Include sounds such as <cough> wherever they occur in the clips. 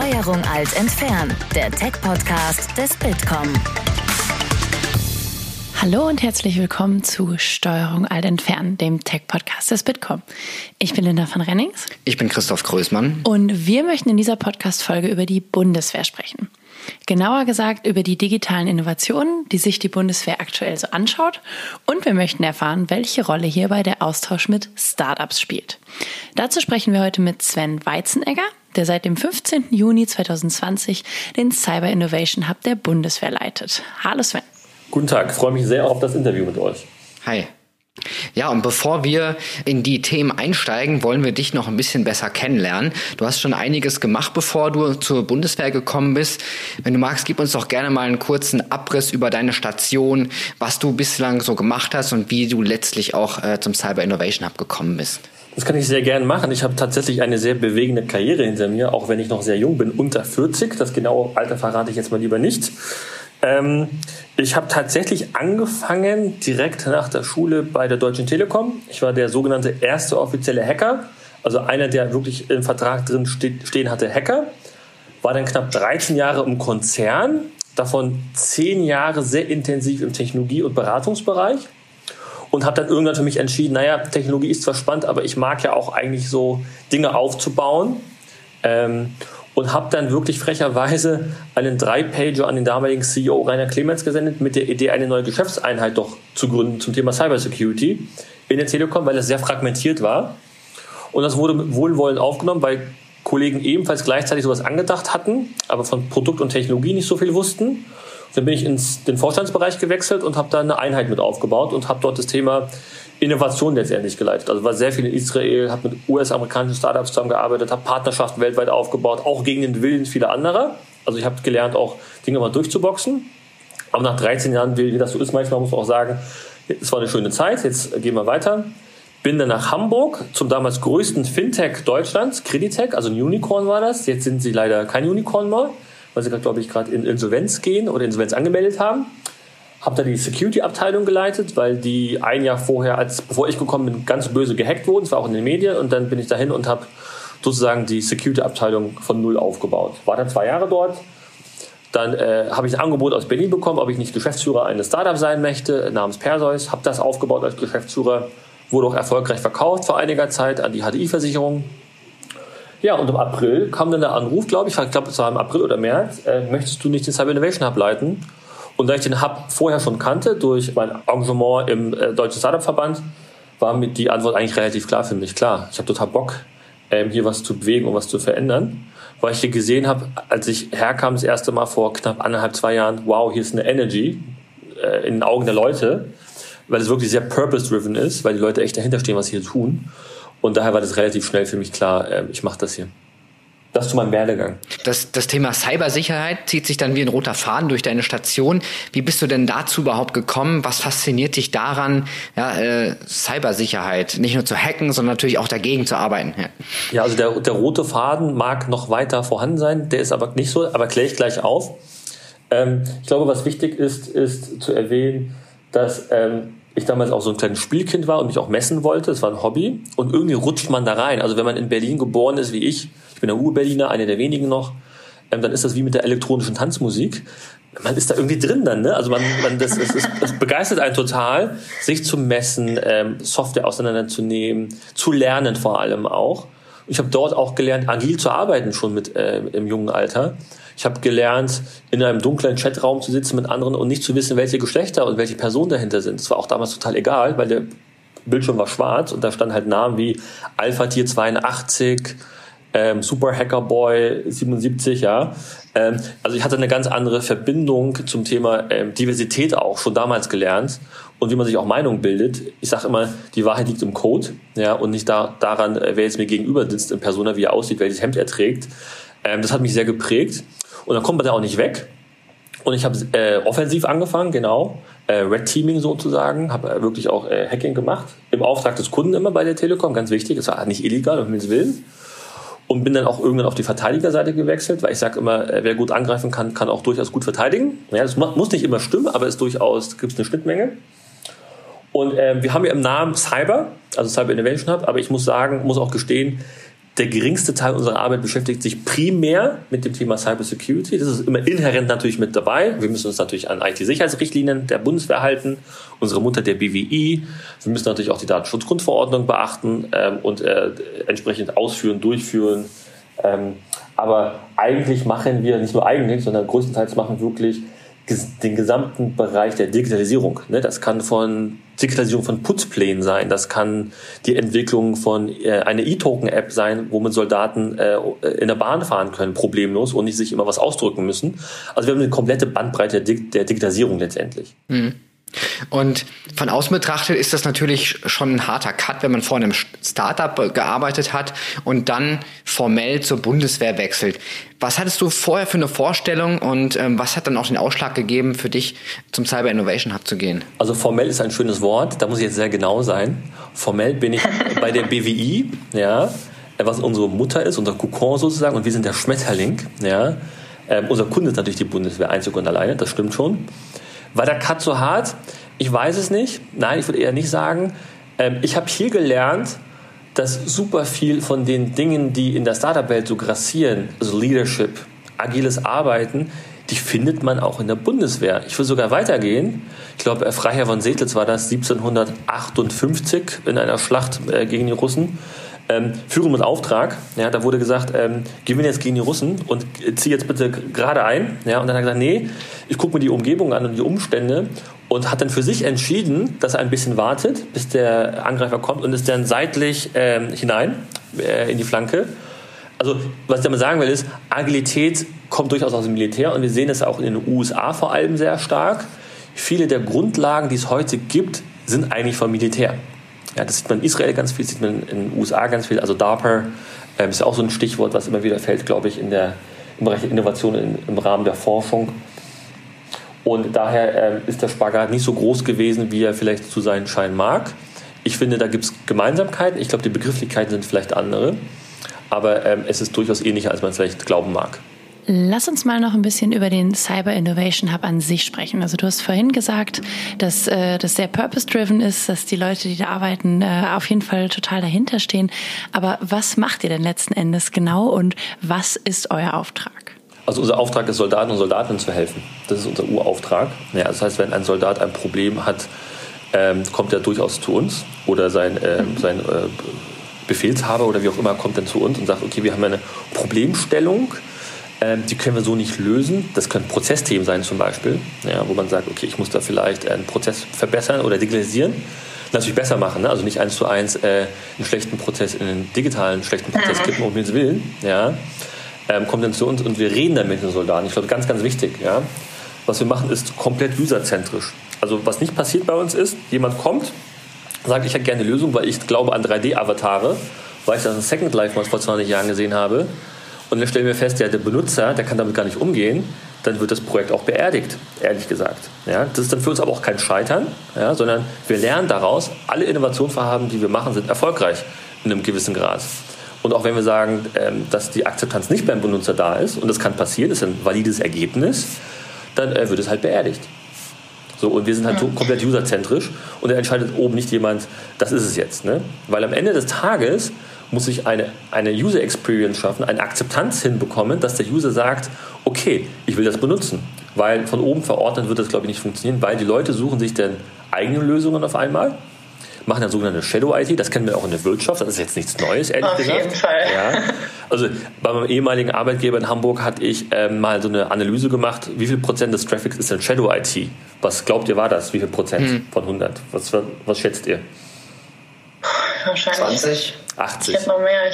Steuerung alt entfernen, der Tech-Podcast des Bitkom. Hallo und herzlich willkommen zu Steuerung alt entfernen, dem Tech-Podcast des Bitkom. Ich bin Linda van Rennings. Ich bin Christoph Größmann. Und wir möchten in dieser Podcast-Folge über die Bundeswehr sprechen. Genauer gesagt über die digitalen Innovationen, die sich die Bundeswehr aktuell so anschaut. Und wir möchten erfahren, welche Rolle hierbei der Austausch mit Startups spielt. Dazu sprechen wir heute mit Sven Weizenegger, der seit dem 15. Juni 2020 den Cyber Innovation Hub der Bundeswehr leitet. Hallo Sven. Guten Tag, freue mich sehr auf das Interview mit euch. Hi. Ja, und bevor wir in die Themen einsteigen, wollen wir dich noch ein bisschen besser kennenlernen. Du hast schon einiges gemacht, bevor du zur Bundeswehr gekommen bist. Wenn du magst, gib uns doch gerne mal einen kurzen Abriss über deine Station, was du bislang so gemacht hast und wie du letztlich auch äh, zum Cyber Innovation Hub gekommen bist. Das kann ich sehr gerne machen. Ich habe tatsächlich eine sehr bewegende Karriere hinter mir, auch wenn ich noch sehr jung bin, unter 40. Das genaue Alter verrate ich jetzt mal lieber nicht. Ähm, ich habe tatsächlich angefangen direkt nach der Schule bei der Deutschen Telekom. Ich war der sogenannte erste offizielle Hacker, also einer, der wirklich im Vertrag drin stehen hatte, Hacker. War dann knapp 13 Jahre im Konzern, davon 10 Jahre sehr intensiv im Technologie- und Beratungsbereich und habe dann irgendwann für mich entschieden, naja, Technologie ist zwar spannend, aber ich mag ja auch eigentlich so Dinge aufzubauen. Ähm, und habe dann wirklich frecherweise einen Drei-Pager an den damaligen CEO Rainer Clemens gesendet mit der Idee, eine neue Geschäftseinheit doch zu gründen zum Thema Cybersecurity in der Telekom, weil es sehr fragmentiert war. Und das wurde mit Wohlwollen aufgenommen, weil Kollegen ebenfalls gleichzeitig sowas angedacht hatten, aber von Produkt und Technologie nicht so viel wussten. Dann bin ich ins den Vorstandsbereich gewechselt und habe da eine Einheit mit aufgebaut und habe dort das Thema Innovation letztendlich geleitet. Also war sehr viel in Israel, habe mit US-amerikanischen Startups zusammengearbeitet, habe Partnerschaften weltweit aufgebaut, auch gegen den Willen vieler anderer. Also ich habe gelernt, auch Dinge mal durchzuboxen. Aber nach 13 Jahren, wie das so ist, manchmal muss man auch sagen, es war eine schöne Zeit, jetzt gehen wir weiter. Bin dann nach Hamburg zum damals größten Fintech Deutschlands, Creditech, also ein Unicorn war das. Jetzt sind sie leider kein Unicorn mehr, weil sie, glaube ich, gerade in Insolvenz gehen oder Insolvenz angemeldet haben habe da die Security-Abteilung geleitet, weil die ein Jahr vorher, als bevor ich gekommen bin, ganz böse gehackt wurden. Das war auch in den Medien. Und dann bin ich dahin und habe sozusagen die Security-Abteilung von null aufgebaut. War dann zwei Jahre dort. Dann äh, habe ich ein Angebot aus Berlin bekommen, ob ich nicht Geschäftsführer eines Startups sein möchte, namens Perseus. Habe das aufgebaut als Geschäftsführer. Wurde auch erfolgreich verkauft vor einiger Zeit an die HDI-Versicherung. Ja, und im April kam dann der Anruf, glaube ich, ich glaube, es war im April oder März, äh, möchtest du nicht den Cyber Innovation Hub leiten? Und da ich den Hub vorher schon kannte, durch mein Engagement im äh, Deutschen Startup-Verband, war mit die Antwort eigentlich relativ klar für mich. Klar, ich habe total Bock, ähm, hier was zu bewegen und was zu verändern. Weil ich hier gesehen habe, als ich herkam das erste Mal vor knapp anderthalb, zwei Jahren, wow, hier ist eine Energy äh, in den Augen der Leute, weil es wirklich sehr purpose-driven ist, weil die Leute echt dahinter stehen, was sie hier tun. Und daher war das relativ schnell für mich klar, äh, ich mache das hier. Das zu meinem Werdegang. Das, das Thema Cybersicherheit zieht sich dann wie ein roter Faden durch deine Station. Wie bist du denn dazu überhaupt gekommen? Was fasziniert dich daran, ja, äh, Cybersicherheit nicht nur zu hacken, sondern natürlich auch dagegen zu arbeiten? Ja, ja also der, der rote Faden mag noch weiter vorhanden sein, der ist aber nicht so, aber kläre ich gleich auf. Ähm, ich glaube, was wichtig ist, ist zu erwähnen, dass ähm, ich damals auch so ein kleines Spielkind war und mich auch messen wollte. Das war ein Hobby. Und irgendwie rutscht man da rein. Also wenn man in Berlin geboren ist wie ich, ich bin der Ur-Berliner, einer der wenigen noch, ähm, dann ist das wie mit der elektronischen Tanzmusik. Man ist da irgendwie drin dann, ne? Also man, man das, das, das, das begeistert einen total, sich zu messen, ähm, Software auseinanderzunehmen, zu lernen vor allem auch. Ich habe dort auch gelernt, agil zu arbeiten schon mit äh, im jungen Alter. Ich habe gelernt, in einem dunklen Chatraum zu sitzen mit anderen und nicht zu wissen, welche Geschlechter und welche Personen dahinter sind. Das war auch damals total egal, weil der Bildschirm war schwarz und da standen halt Namen wie Alpha Tier 82, ähm, Super Hacker Boy 77, ja. Ähm, also ich hatte eine ganz andere Verbindung zum Thema ähm, Diversität auch schon damals gelernt und wie man sich auch Meinung bildet. Ich sage immer, die Wahrheit liegt im Code, ja, und nicht da, daran, äh, wer jetzt mir gegenüber sitzt in Persona, wie er aussieht, welches Hemd er trägt. Ähm, das hat mich sehr geprägt. Und dann kommt man da auch nicht weg. Und ich habe äh, offensiv angefangen, genau. Äh, Red Teaming sozusagen, habe äh, wirklich auch äh, Hacking gemacht. Im Auftrag des Kunden immer bei der Telekom, ganz wichtig. Es war nicht illegal, um Himmels Willen. Und bin dann auch irgendwann auf die Verteidigerseite gewechselt, weil ich sage immer, äh, wer gut angreifen kann, kann auch durchaus gut verteidigen. Ja, das muss nicht immer stimmen, aber es durchaus gibt eine Schnittmenge. Und äh, wir haben ja im Namen Cyber, also Cyber Innovation Hub, aber ich muss sagen, muss auch gestehen, der geringste Teil unserer Arbeit beschäftigt sich primär mit dem Thema Cybersecurity. Das ist immer inhärent natürlich mit dabei. Wir müssen uns natürlich an IT-Sicherheitsrichtlinien der Bundeswehr halten, unsere Mutter der BWI. Wir müssen natürlich auch die Datenschutzgrundverordnung beachten ähm, und äh, entsprechend ausführen, durchführen. Ähm, aber eigentlich machen wir, nicht nur eigentlich, sondern größtenteils machen wirklich den gesamten Bereich der Digitalisierung. Ne? Das kann von Digitalisierung von Putzplänen sein, das kann die Entwicklung von äh, einer E-Token-App sein, wo man Soldaten äh, in der Bahn fahren können, problemlos und nicht sich immer was ausdrücken müssen. Also wir haben eine komplette Bandbreite der Digitalisierung letztendlich. Mhm. Und von außen betrachtet ist das natürlich schon ein harter Cut, wenn man vor einem Startup gearbeitet hat und dann formell zur Bundeswehr wechselt. Was hattest du vorher für eine Vorstellung und ähm, was hat dann auch den Ausschlag gegeben für dich, zum Cyber Innovation Hub zu gehen? Also formell ist ein schönes Wort, da muss ich jetzt sehr genau sein. Formell bin ich <laughs> bei der BWI, ja, was unsere Mutter ist, unser Kokon sozusagen, und wir sind der Schmetterling, ja. Ähm, unser Kunde ist natürlich die Bundeswehr einzig und alleine, das stimmt schon. War der Cut so hart? Ich weiß es nicht. Nein, ich würde eher nicht sagen. Ähm, ich habe hier gelernt, dass super viel von den Dingen, die in der Startup-Welt so grassieren, also Leadership, agiles Arbeiten, die findet man auch in der Bundeswehr. Ich will sogar weitergehen. Ich glaube, Freiherr von Setlitz war das 1758 in einer Schlacht äh, gegen die Russen. Ähm, Führung mit Auftrag, ja, da wurde gesagt, ähm, gewinne jetzt gegen die Russen und zieh jetzt bitte gerade ein. Ja, und dann hat er gesagt, nee, ich gucke mir die Umgebung an und die Umstände und hat dann für sich entschieden, dass er ein bisschen wartet, bis der Angreifer kommt und ist dann seitlich ähm, hinein äh, in die Flanke. Also, was ich damit sagen will, ist, Agilität kommt durchaus aus dem Militär und wir sehen es auch in den USA vor allem sehr stark. Viele der Grundlagen, die es heute gibt, sind eigentlich vom Militär. Ja, das sieht man in Israel ganz viel, sieht man in den USA ganz viel. Also DARPA ähm, ist ja auch so ein Stichwort, was immer wieder fällt, glaube ich, in der, im Bereich der Innovation in, im Rahmen der Forschung. Und daher ähm, ist der Spagat nicht so groß gewesen, wie er vielleicht zu sein scheinen mag. Ich finde, da gibt es Gemeinsamkeiten. Ich glaube, die Begrifflichkeiten sind vielleicht andere. Aber ähm, es ist durchaus ähnlicher, als man vielleicht glauben mag. Lass uns mal noch ein bisschen über den Cyber Innovation Hub an sich sprechen. Also du hast vorhin gesagt, dass äh, das sehr purpose-driven ist, dass die Leute, die da arbeiten, äh, auf jeden Fall total dahinter stehen. Aber was macht ihr denn letzten Endes genau und was ist euer Auftrag? Also unser Auftrag ist, Soldaten und Soldatinnen zu helfen. Das ist unser Urauftrag. Ja, das heißt, wenn ein Soldat ein Problem hat, ähm, kommt er durchaus zu uns oder sein, äh, sein äh, Befehlshaber oder wie auch immer kommt dann zu uns und sagt, okay, wir haben eine Problemstellung ähm, die können wir so nicht lösen. Das können Prozessthemen sein zum Beispiel, ja, wo man sagt, okay, ich muss da vielleicht einen Prozess verbessern oder digitalisieren. Natürlich besser machen, ne? also nicht eins zu eins äh, einen schlechten Prozess in einen digitalen schlechten Prozess kippen, um Himmels Willen. Ja. Ähm, kommt dann zu uns und wir reden dann mit den Soldaten. Ich glaube, ganz, ganz wichtig. Ja. Was wir machen, ist komplett userzentrisch. Also was nicht passiert bei uns ist, jemand kommt, sagt, ich hätte gerne eine Lösung, weil ich glaube an 3D-Avatare, weil ich das in Second Life mal vor 20 Jahren gesehen habe und dann stellen wir fest, ja, der Benutzer, der kann damit gar nicht umgehen, dann wird das Projekt auch beerdigt, ehrlich gesagt. Ja, das ist dann für uns aber auch kein Scheitern, ja, sondern wir lernen daraus, alle Innovationsvorhaben, die wir machen, sind erfolgreich in einem gewissen Grad. Und auch wenn wir sagen, ähm, dass die Akzeptanz nicht beim Benutzer da ist, und das kann passieren, ist ein valides Ergebnis, dann äh, wird es halt beerdigt. So, und wir sind halt komplett userzentrisch und dann entscheidet oben nicht jemand, das ist es jetzt. Ne? Weil am Ende des Tages muss ich eine, eine User Experience schaffen, eine Akzeptanz hinbekommen, dass der User sagt, okay, ich will das benutzen. Weil von oben verordnet wird das, glaube ich, nicht funktionieren, weil die Leute suchen sich dann eigene Lösungen auf einmal, machen dann sogenannte Shadow IT, das kennen wir auch in der Wirtschaft, das ist jetzt nichts Neues, ehrlich auf gesagt. Auf jeden Fall. Ja. Also bei meinem ehemaligen Arbeitgeber in Hamburg hatte ich ähm, mal so eine Analyse gemacht, wie viel Prozent des Traffics ist denn Shadow IT? Was glaubt ihr war das? Wie viel Prozent hm. von 100? Was, was schätzt ihr? Wahrscheinlich. 20? 80. Ich hätte noch mehr.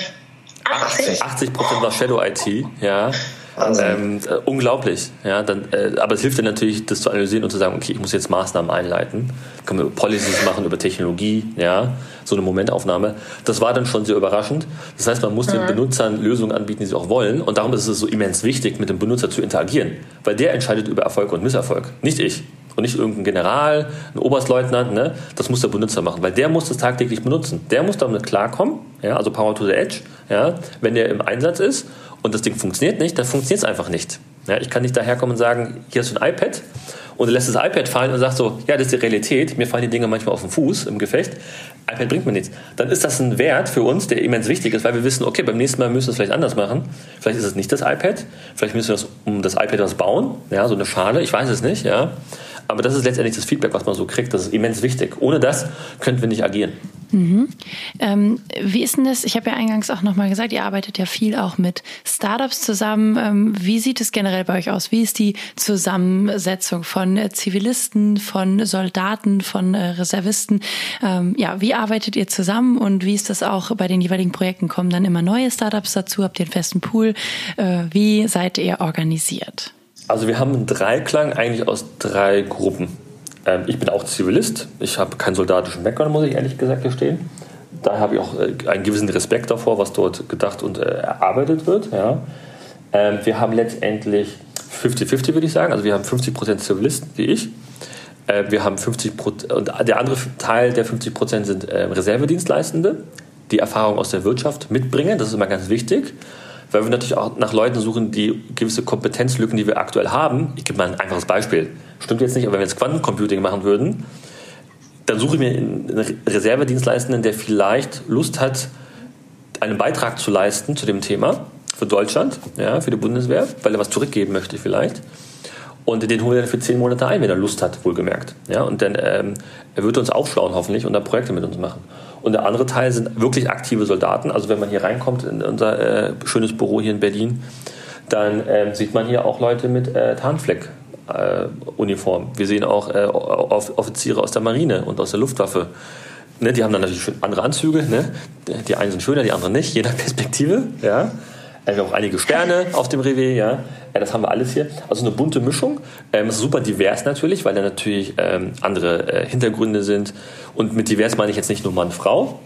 80? 80 Prozent war Shadow IT, ja. Ähm, äh, unglaublich, ja. Dann, äh, aber es hilft dir natürlich, das zu analysieren und zu sagen, okay, ich muss jetzt Maßnahmen einleiten. Können wir Policies machen über Technologie, ja, so eine Momentaufnahme. Das war dann schon sehr überraschend. Das heißt, man muss mhm. den Benutzern Lösungen anbieten, die sie auch wollen. Und darum ist es so immens wichtig, mit dem Benutzer zu interagieren, weil der entscheidet über Erfolg und Misserfolg, nicht ich und nicht irgendein General, ein Oberstleutnant, ne? das muss der Benutzer machen, weil der muss das tagtäglich benutzen. Der muss damit klarkommen, ja? also Power to the Edge, ja? wenn der im Einsatz ist und das Ding funktioniert nicht, dann funktioniert es einfach nicht. Ja? Ich kann nicht daherkommen und sagen, hier hast du ein iPad und lässt das iPad fallen und sagt so, ja, das ist die Realität, mir fallen die Dinge manchmal auf den Fuß im Gefecht, iPad bringt mir nichts. Dann ist das ein Wert für uns, der immens wichtig ist, weil wir wissen, okay, beim nächsten Mal müssen wir es vielleicht anders machen. Vielleicht ist es nicht das iPad, vielleicht müssen wir das, um das iPad was bauen, ja, so eine Schale, ich weiß es nicht, ja. Aber das ist letztendlich das Feedback, was man so kriegt. Das ist immens wichtig. Ohne das könnten wir nicht agieren. Mhm. Ähm, wie ist denn das? Ich habe ja eingangs auch nochmal gesagt, ihr arbeitet ja viel auch mit Startups zusammen. Ähm, wie sieht es generell bei euch aus? Wie ist die Zusammensetzung von äh, Zivilisten, von Soldaten, von äh, Reservisten? Ähm, ja, wie arbeitet ihr zusammen und wie ist das auch bei den jeweiligen Projekten? Kommen dann immer neue Startups dazu? Habt ihr einen festen Pool? Äh, wie seid ihr organisiert? Also wir haben einen Dreiklang eigentlich aus drei Gruppen. Ähm, ich bin auch Zivilist. Ich habe keinen soldatischen Background, muss ich ehrlich gesagt gestehen. Da habe ich auch äh, einen gewissen Respekt davor, was dort gedacht und äh, erarbeitet wird. Ja. Ähm, wir haben letztendlich 50-50, würde ich sagen. Also wir haben 50% Zivilisten, wie ich. Äh, wir haben 50 und der andere Teil der 50% sind Reservedienstleistende, die Erfahrung aus der Wirtschaft mitbringen. Das ist immer ganz wichtig weil wir natürlich auch nach Leuten suchen, die gewisse Kompetenzlücken, die wir aktuell haben. Ich gebe mal ein einfaches Beispiel. Stimmt jetzt nicht, aber wenn wir jetzt Quantencomputing machen würden, dann suche ich mir einen Reservedienstleistenden, der vielleicht Lust hat, einen Beitrag zu leisten zu dem Thema für Deutschland, ja, für die Bundeswehr, weil er was zurückgeben möchte vielleicht. Und den holen wir dann für zehn Monate ein, wenn er Lust hat, wohlgemerkt. Ja, und dann ähm, er wird uns aufschlauen hoffentlich und dann Projekte mit uns machen. Und der andere Teil sind wirklich aktive Soldaten. Also wenn man hier reinkommt in unser äh, schönes Büro hier in Berlin, dann äh, sieht man hier auch Leute mit äh, Tarnfleck. Äh, Uniform. Wir sehen auch äh, Offiziere aus der Marine und aus der Luftwaffe. Ne, die haben dann natürlich andere Anzüge. Ne? Die einen sind schöner, die anderen nicht, je nach Perspektive. Ja? Wir haben auch einige Sterne <laughs> auf dem Revier, ja. Das haben wir alles hier. Also eine bunte Mischung. Ähm, ist super divers natürlich, weil da natürlich ähm, andere äh, Hintergründe sind. Und mit divers meine ich jetzt nicht nur Mann, Frau.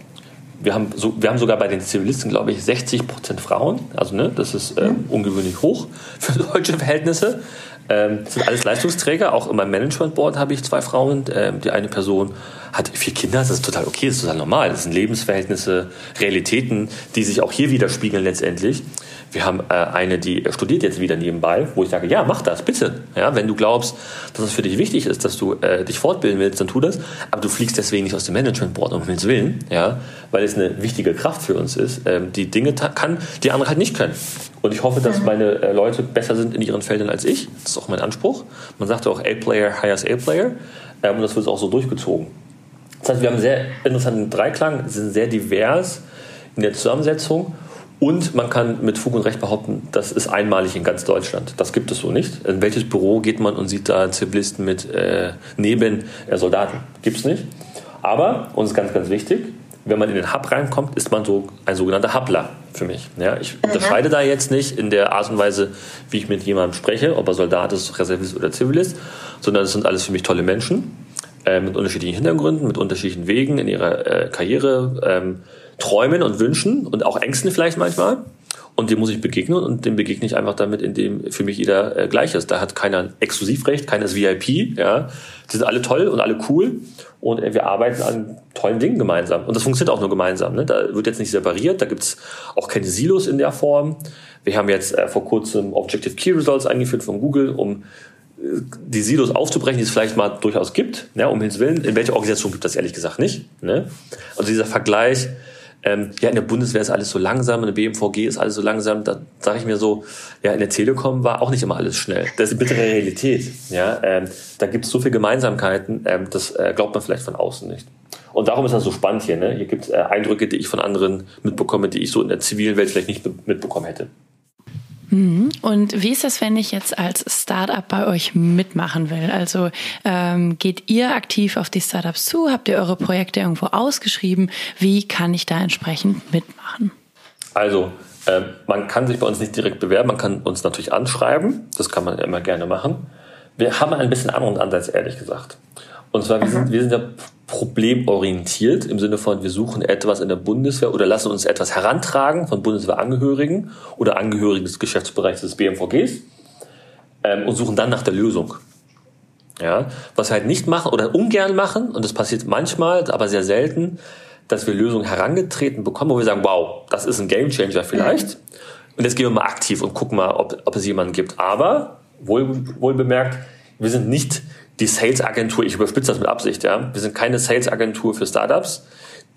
Wir haben, so, wir haben sogar bei den Zivilisten, glaube ich, 60 Prozent Frauen. Also ne, das ist ähm, ungewöhnlich hoch für <laughs> deutsche Verhältnisse. Ähm, sind alles Leistungsträger. Auch in meinem Management Board habe ich zwei Frauen. Ähm, die eine Person hat vier Kinder. Das ist total okay, das ist total normal. Das sind Lebensverhältnisse, Realitäten, die sich auch hier widerspiegeln letztendlich. Wir haben äh, eine, die studiert jetzt wieder nebenbei, wo ich sage, ja, mach das, bitte. Ja, wenn du glaubst, dass es für dich wichtig ist, dass du äh, dich fortbilden willst, dann tu das. Aber du fliegst deswegen nicht aus dem Management Board, um Himmels Willen, ja, weil es eine wichtige Kraft für uns ist, ähm, die Dinge kann, die andere halt nicht können. Und ich hoffe, dass meine äh, Leute besser sind in ihren Feldern als ich. Das ist auch mein Anspruch. Man sagt auch A-Player hires A-Player. Ähm, und das wird auch so durchgezogen. Das heißt, wir haben einen sehr interessanten Dreiklang, sind sehr divers in der Zusammensetzung und man kann mit Fug und Recht behaupten, das ist einmalig in ganz Deutschland. Das gibt es so nicht. In welches Büro geht man und sieht da Zivilisten mit äh, neben äh, Soldaten? Gibt es nicht. Aber, uns ist ganz, ganz wichtig, wenn man in den Hub reinkommt, ist man so ein sogenannter Hubler für mich. Ja, ich mhm. unterscheide da jetzt nicht in der Art und Weise, wie ich mit jemandem spreche, ob er Soldat ist, Reservist oder Zivilist, sondern das sind alles für mich tolle Menschen äh, mit unterschiedlichen Hintergründen, mit unterschiedlichen Wegen in ihrer äh, Karriere. Ähm, Träumen und Wünschen und auch Ängsten vielleicht manchmal. Und dem muss ich begegnen und dem begegne ich einfach damit, indem für mich jeder äh, gleich ist. Da hat keiner Exklusivrecht, keiner ist VIP, ja. Die sind alle toll und alle cool und wir arbeiten an tollen Dingen gemeinsam. Und das funktioniert auch nur gemeinsam. Ne? Da wird jetzt nicht separiert, da gibt's auch keine Silos in der Form. Wir haben jetzt äh, vor kurzem Objective Key Results eingeführt von Google, um äh, die Silos aufzubrechen, die es vielleicht mal durchaus gibt, ne, um Himmels Willen. In welcher Organisation gibt das ehrlich gesagt nicht? Ne? Also dieser Vergleich, ähm, ja, in der Bundeswehr ist alles so langsam, in der BMVG ist alles so langsam. Da sage ich mir so, ja, in der Telekom war auch nicht immer alles schnell. Das ist eine bittere Realität. Ja, ähm, da gibt es so viele Gemeinsamkeiten, ähm, das äh, glaubt man vielleicht von außen nicht. Und darum ist das so spannend hier. Ne? Hier gibt es äh, Eindrücke, die ich von anderen mitbekomme, die ich so in der zivilen Welt vielleicht nicht mitbekommen hätte. Und wie ist das, wenn ich jetzt als Startup bei euch mitmachen will? Also ähm, geht ihr aktiv auf die Startups zu? Habt ihr eure Projekte irgendwo ausgeschrieben? Wie kann ich da entsprechend mitmachen? Also äh, man kann sich bei uns nicht direkt bewerben, man kann uns natürlich anschreiben. Das kann man immer gerne machen. Wir haben ein bisschen anderen Ansatz, ehrlich gesagt. Und zwar, wir sind, wir sind ja problemorientiert im Sinne von, wir suchen etwas in der Bundeswehr oder lassen uns etwas herantragen von Bundeswehrangehörigen oder Angehörigen des Geschäftsbereichs des BMVGs ähm, und suchen dann nach der Lösung. Ja, was wir halt nicht machen oder ungern machen, und das passiert manchmal, aber sehr selten, dass wir Lösungen herangetreten bekommen, wo wir sagen, wow, das ist ein Gamechanger vielleicht. Und jetzt gehen wir mal aktiv und gucken mal, ob, ob es jemanden gibt. Aber, wohl, wohl bemerkt, wir sind nicht die Sales-Agentur, ich überspitze das mit Absicht, ja. Wir sind keine Sales-Agentur für Startups,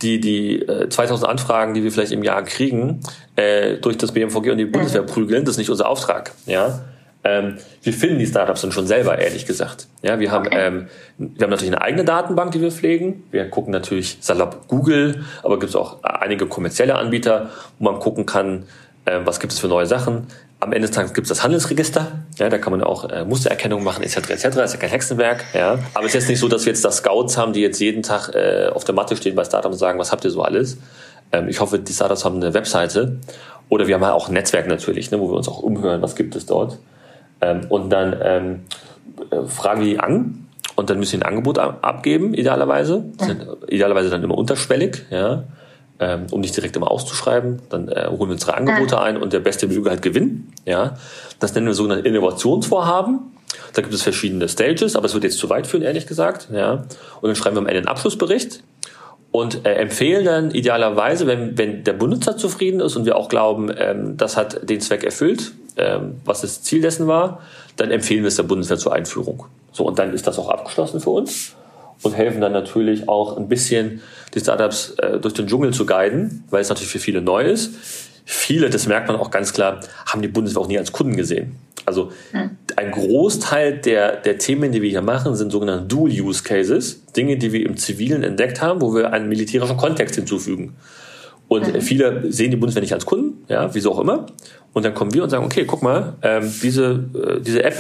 die die äh, 2000 Anfragen, die wir vielleicht im Jahr kriegen, äh, durch das BMVG und die Bundeswehr prügeln. Das ist nicht unser Auftrag, ja. Ähm, wir finden die Startups dann schon selber, ehrlich gesagt. Ja, wir haben, ähm, wir haben natürlich eine eigene Datenbank, die wir pflegen. Wir gucken natürlich salopp Google, aber gibt es auch einige kommerzielle Anbieter, wo man gucken kann, äh, was gibt es für neue Sachen. Am Ende des Tages gibt es das Handelsregister, ja, da kann man auch äh, Mustererkennung machen, etc. etc. Ist ja kein Hexenwerk, ja. Aber es ist jetzt nicht so, dass wir jetzt da Scouts haben, die jetzt jeden Tag äh, auf der Matte stehen bei Startups und sagen, was habt ihr so alles? Ähm, ich hoffe, die Startups haben eine Webseite oder wir haben halt auch ein Netzwerk natürlich, ne, wo wir uns auch umhören, was gibt es dort. Ähm, und dann ähm, äh, fragen wir die an und dann müssen sie ein Angebot abgeben, idealerweise. Sind idealerweise dann immer unterschwellig, ja ähm, um nicht direkt immer auszuschreiben. Dann äh, holen wir unsere Angebote ein und der beste möge halt gewinnen. Ja, das nennen wir sogenannte Innovationsvorhaben. Da gibt es verschiedene Stages, aber es wird jetzt zu weit führen, ehrlich gesagt. Ja, und dann schreiben wir am Ende einen Abschlussbericht und äh, empfehlen dann idealerweise, wenn, wenn der Benutzer zufrieden ist und wir auch glauben, ähm, das hat den Zweck erfüllt, ähm, was das Ziel dessen war, dann empfehlen wir es der Bundeswehr zur Einführung. So, und dann ist das auch abgeschlossen für uns und helfen dann natürlich auch ein bisschen die Startups äh, durch den Dschungel zu guiden, weil es natürlich für viele neu ist. Viele, das merkt man auch ganz klar, haben die Bundeswehr auch nie als Kunden gesehen. Also ein Großteil der, der Themen, die wir hier machen, sind sogenannte Dual-Use-Cases, Dinge, die wir im Zivilen entdeckt haben, wo wir einen militärischen Kontext hinzufügen. Und mhm. viele sehen die Bundeswehr nicht als Kunden, ja, wieso auch immer. Und dann kommen wir und sagen, okay, guck mal, ähm, diese, äh, diese App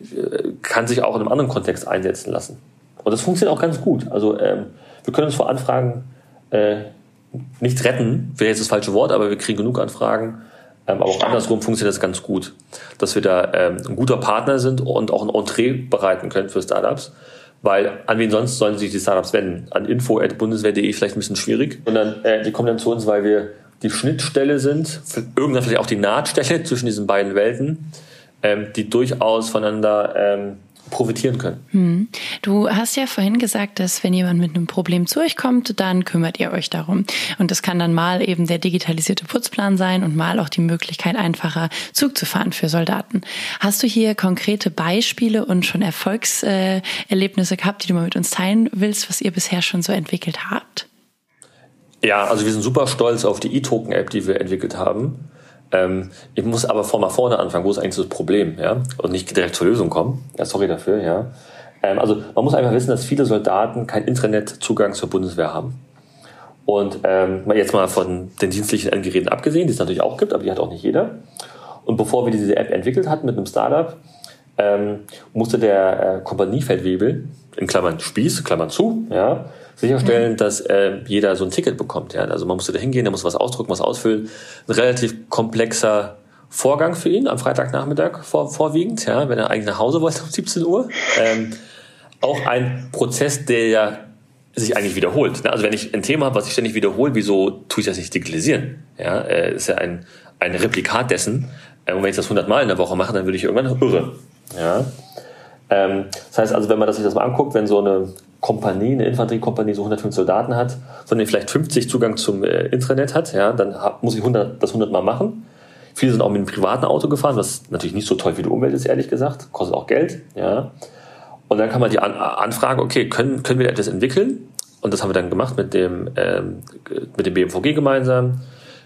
äh, kann sich auch in einem anderen Kontext einsetzen lassen. Und das funktioniert auch ganz gut. Also ähm, wir können uns vor Anfragen äh, nicht retten, wäre jetzt das falsche Wort, aber wir kriegen genug Anfragen. Ähm, aber auch andersrum funktioniert das ganz gut, dass wir da ähm, ein guter Partner sind und auch ein Entree bereiten können für Startups. Weil an wen sonst sollen sich die Startups wenden? An info.bundeswehr.de vielleicht ein bisschen schwierig. Und dann, äh, die kommen dann zu uns, weil wir die Schnittstelle sind, irgendwann vielleicht auch die Nahtstelle <laughs> zwischen diesen beiden Welten, ähm, die durchaus voneinander ähm, profitieren können. Hm. Du hast ja vorhin gesagt, dass wenn jemand mit einem Problem zu euch kommt, dann kümmert ihr euch darum. Und das kann dann mal eben der digitalisierte Putzplan sein und mal auch die Möglichkeit, einfacher Zug zu fahren für Soldaten. Hast du hier konkrete Beispiele und schon Erfolgserlebnisse gehabt, die du mal mit uns teilen willst, was ihr bisher schon so entwickelt habt? Ja, also wir sind super stolz auf die E-Token-App, die wir entwickelt haben. Ähm, ich muss aber vor mal vorne anfangen, wo ist eigentlich das Problem, ja? Und nicht direkt zur Lösung kommen. Ja, sorry dafür, ja. Ähm, also man muss einfach wissen, dass viele Soldaten keinen Internetzugang zur Bundeswehr haben. Und ähm, jetzt mal von den dienstlichen Endgeräten abgesehen, die es natürlich auch gibt, aber die hat auch nicht jeder. Und bevor wir diese App entwickelt hatten mit einem Startup, ähm, musste der äh, Kompaniefeldwebel, in Klammern Spieß, Klammern zu, ja, sicherstellen, dass äh, jeder so ein Ticket bekommt. Ja? Also man musste da hingehen, der muss was ausdrucken, was ausfüllen. Ein relativ komplexer Vorgang für ihn am Freitagnachmittag vor, vorwiegend, ja, wenn er eigentlich nach Hause wollte um 17 Uhr. Ähm, auch ein Prozess, der ja sich eigentlich wiederholt. Ne? Also wenn ich ein Thema habe, was ich ständig wiederhole, wieso tue ich das nicht digitalisieren? Ja, äh, ist ja ein, ein Replikat dessen. Äh, und wenn ich das 100 Mal in der Woche mache, dann würde ich irgendwann irre. Ja. Ähm, das heißt also, wenn man das sich das mal anguckt, wenn so eine Kompanie, eine Infanteriekompanie so 105 Soldaten hat, von denen vielleicht 50 Zugang zum äh, Intranet hat, ja, dann muss ich 100, das 100 Mal machen. Viele sind auch mit einem privaten Auto gefahren, was natürlich nicht so toll für die Umwelt ist, ehrlich gesagt, kostet auch Geld, ja. Und dann kann man die An Anfrage, okay, können, können wir etwas entwickeln? Und das haben wir dann gemacht mit dem, ähm, mit dem BMVG gemeinsam,